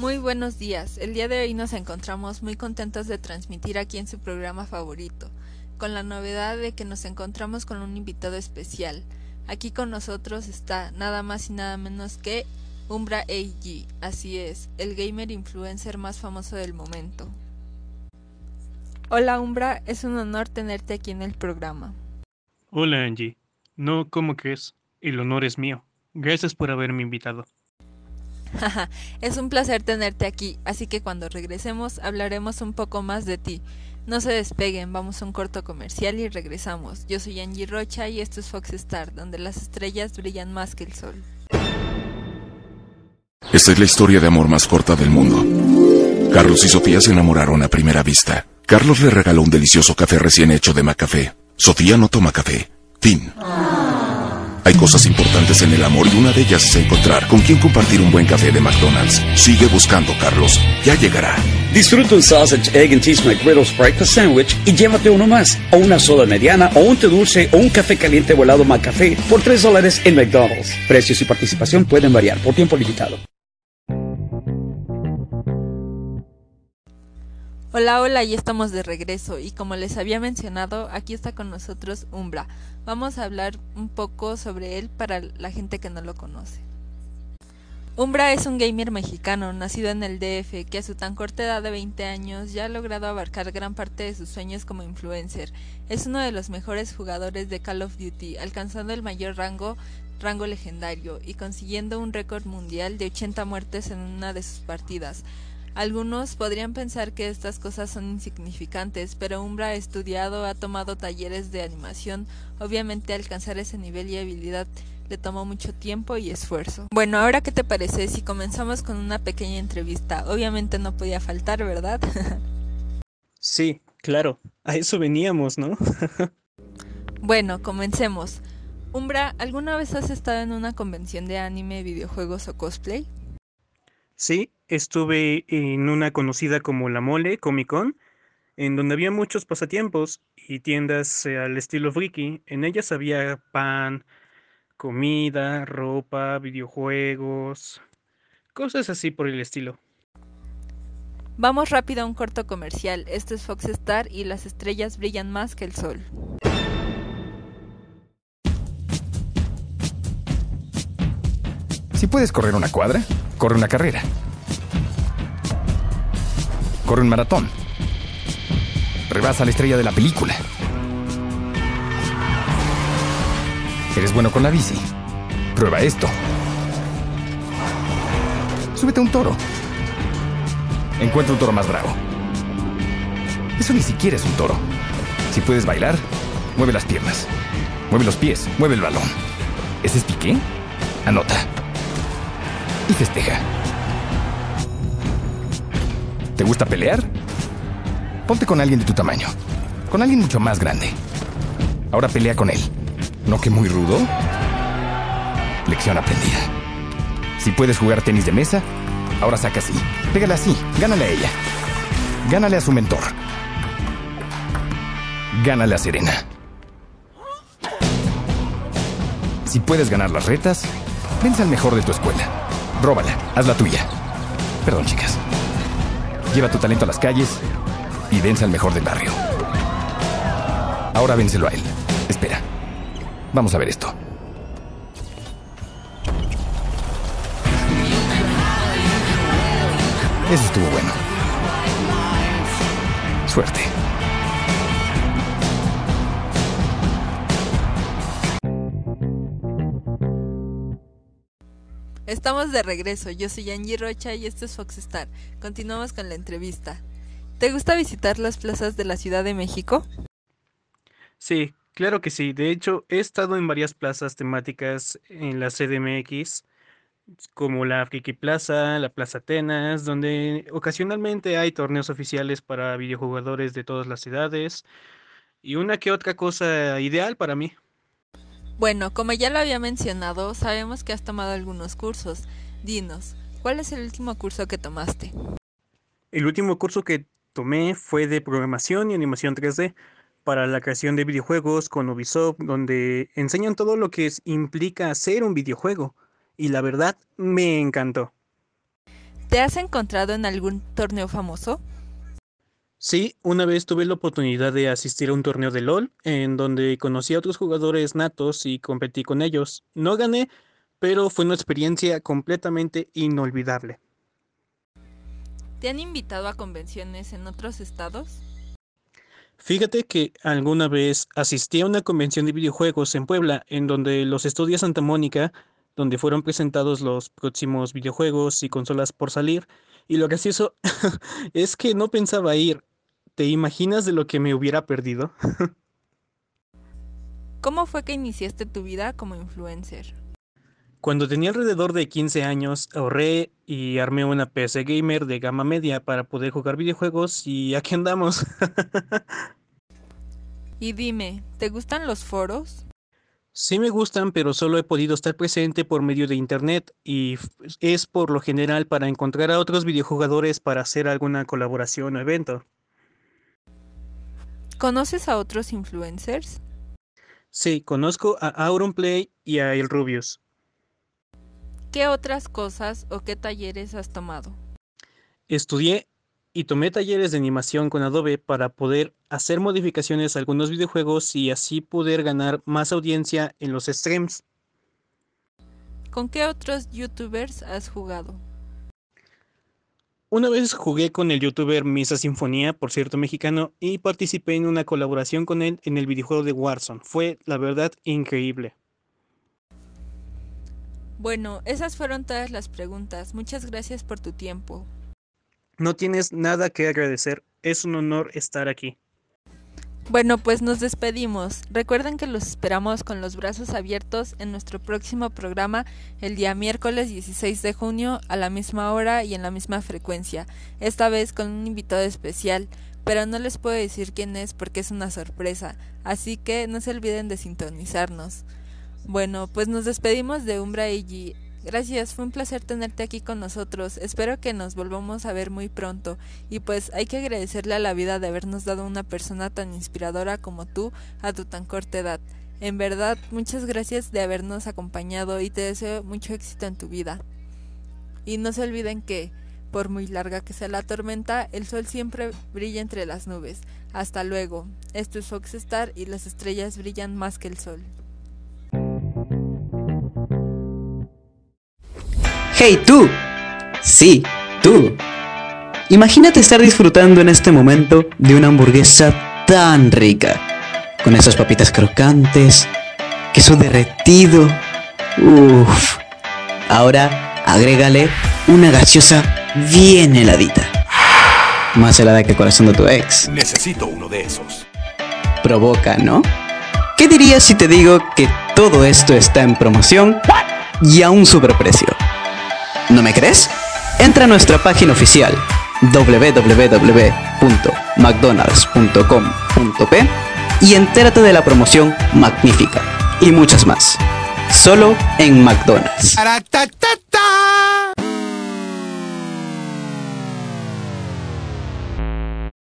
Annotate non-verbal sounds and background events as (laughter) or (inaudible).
Muy buenos días. El día de hoy nos encontramos muy contentos de transmitir aquí en su programa favorito, con la novedad de que nos encontramos con un invitado especial. Aquí con nosotros está nada más y nada menos que Umbra AG, así es, el gamer influencer más famoso del momento. Hola Umbra, es un honor tenerte aquí en el programa. Hola Angie, no, ¿cómo crees? El honor es mío. Gracias por haberme invitado. (laughs) es un placer tenerte aquí, así que cuando regresemos hablaremos un poco más de ti. No se despeguen, vamos a un corto comercial y regresamos. Yo soy Angie Rocha y esto es Fox Star, donde las estrellas brillan más que el sol. Esta es la historia de amor más corta del mundo. Carlos y Sofía se enamoraron a primera vista. Carlos le regaló un delicioso café recién hecho de Macafé. Sofía no toma café. Fin. Hay cosas importantes en el amor y una de ellas es encontrar con quién compartir un buen café de McDonald's. Sigue buscando, Carlos. Ya llegará. Disfruta un sausage, egg and cheese McGriddles breakfast sandwich y llévate uno más, o una soda mediana, o un té dulce, o un café caliente volado McCafé por 3 dólares en McDonald's. Precios y participación pueden variar por tiempo limitado. Hola, hola, ya estamos de regreso y como les había mencionado, aquí está con nosotros Umbra. Vamos a hablar un poco sobre él para la gente que no lo conoce. Umbra es un gamer mexicano, nacido en el DF, que a su tan corta edad de 20 años ya ha logrado abarcar gran parte de sus sueños como influencer. Es uno de los mejores jugadores de Call of Duty, alcanzando el mayor rango rango legendario y consiguiendo un récord mundial de 80 muertes en una de sus partidas. Algunos podrían pensar que estas cosas son insignificantes, pero Umbra ha estudiado, ha tomado talleres de animación, obviamente alcanzar ese nivel y habilidad le tomó mucho tiempo y esfuerzo. Bueno, ahora qué te parece si comenzamos con una pequeña entrevista. Obviamente no podía faltar, ¿verdad? (laughs) sí, claro, a eso veníamos, ¿no? (laughs) bueno, comencemos. Umbra, ¿alguna vez has estado en una convención de anime, videojuegos o cosplay? Sí, estuve en una conocida como La Mole, Comic Con, en donde había muchos pasatiempos y tiendas eh, al estilo friki. En ellas había pan, comida, ropa, videojuegos, cosas así por el estilo. Vamos rápido a un corto comercial. Esto es Fox Star y las estrellas brillan más que el sol. Si puedes correr una cuadra, corre una carrera. Corre un maratón. Rebasa la estrella de la película. ¿Eres bueno con la bici? Prueba esto. Súbete a un toro. Encuentra un toro más bravo. Eso ni siquiera es un toro. Si puedes bailar, mueve las piernas. Mueve los pies, mueve el balón. ¿Ese es piqué? Anota y festeja. ¿Te gusta pelear? Ponte con alguien de tu tamaño, con alguien mucho más grande. Ahora pelea con él. ¿No que muy rudo? Lección aprendida. Si puedes jugar tenis de mesa, ahora saca así. Pégale así, gánale a ella. Gánale a su mentor. Gánale a Serena. Si puedes ganar las retas, vence al mejor de tu escuela. Róbala, haz la tuya. Perdón, chicas. Lleva tu talento a las calles y vence al mejor del barrio. Ahora vénselo a él. Espera. Vamos a ver esto. Eso estuvo bueno. Suerte. Estamos de regreso, yo soy Angie Rocha y esto es Fox Star. Continuamos con la entrevista. ¿Te gusta visitar las plazas de la Ciudad de México? Sí, claro que sí. De hecho, he estado en varias plazas temáticas en la CDMX, como la Friki Plaza, la Plaza Atenas, donde ocasionalmente hay torneos oficiales para videojugadores de todas las ciudades y una que otra cosa ideal para mí. Bueno, como ya lo había mencionado, sabemos que has tomado algunos cursos. Dinos, ¿cuál es el último curso que tomaste? El último curso que tomé fue de programación y animación 3D para la creación de videojuegos con Ubisoft, donde enseñan todo lo que implica hacer un videojuego. y la verdad me encantó. ¿Te has encontrado en algún torneo famoso? Sí, una vez tuve la oportunidad de asistir a un torneo de LOL en donde conocí a otros jugadores natos y competí con ellos. No gané, pero fue una experiencia completamente inolvidable. ¿Te han invitado a convenciones en otros estados? Fíjate que alguna vez asistí a una convención de videojuegos en Puebla, en donde los estudios Santa Mónica, donde fueron presentados los próximos videojuegos y consolas por salir, y lo gracioso (laughs) es que no pensaba ir. ¿Te imaginas de lo que me hubiera perdido? (laughs) ¿Cómo fue que iniciaste tu vida como influencer? Cuando tenía alrededor de 15 años, ahorré y armé una PC gamer de gama media para poder jugar videojuegos y aquí andamos. (laughs) y dime, ¿te gustan los foros? Sí me gustan, pero solo he podido estar presente por medio de internet y es por lo general para encontrar a otros videojugadores para hacer alguna colaboración o evento. ¿Conoces a otros influencers? Sí, conozco a Auronplay y a El Rubius. ¿Qué otras cosas o qué talleres has tomado? Estudié y tomé talleres de animación con Adobe para poder hacer modificaciones a algunos videojuegos y así poder ganar más audiencia en los streams. ¿Con qué otros youtubers has jugado? Una vez jugué con el youtuber Misa Sinfonía, por cierto mexicano, y participé en una colaboración con él en el videojuego de Warzone. Fue, la verdad, increíble. Bueno, esas fueron todas las preguntas. Muchas gracias por tu tiempo. No tienes nada que agradecer. Es un honor estar aquí. Bueno, pues nos despedimos. Recuerden que los esperamos con los brazos abiertos en nuestro próximo programa el día miércoles 16 de junio a la misma hora y en la misma frecuencia, esta vez con un invitado especial, pero no les puedo decir quién es porque es una sorpresa, así que no se olviden de sintonizarnos. Bueno, pues nos despedimos de Umbra y Gracias, fue un placer tenerte aquí con nosotros. Espero que nos volvamos a ver muy pronto. Y pues hay que agradecerle a la vida de habernos dado una persona tan inspiradora como tú a tu tan corta edad. En verdad, muchas gracias de habernos acompañado y te deseo mucho éxito en tu vida. Y no se olviden que, por muy larga que sea la tormenta, el sol siempre brilla entre las nubes. Hasta luego. Esto es Fox Star y las estrellas brillan más que el sol. Hey tú. Sí, tú. Imagínate estar disfrutando en este momento de una hamburguesa tan rica, con esas papitas crocantes, queso derretido. Uff. Ahora agrégale una gaseosa bien heladita. Más helada que el corazón de tu ex. Necesito uno de esos. Provoca, ¿no? ¿Qué dirías si te digo que todo esto está en promoción y a un superprecio? ¿No me crees? Entra a nuestra página oficial www.mcdonalds.com.p y entérate de la promoción magnífica y muchas más. Solo en McDonald's.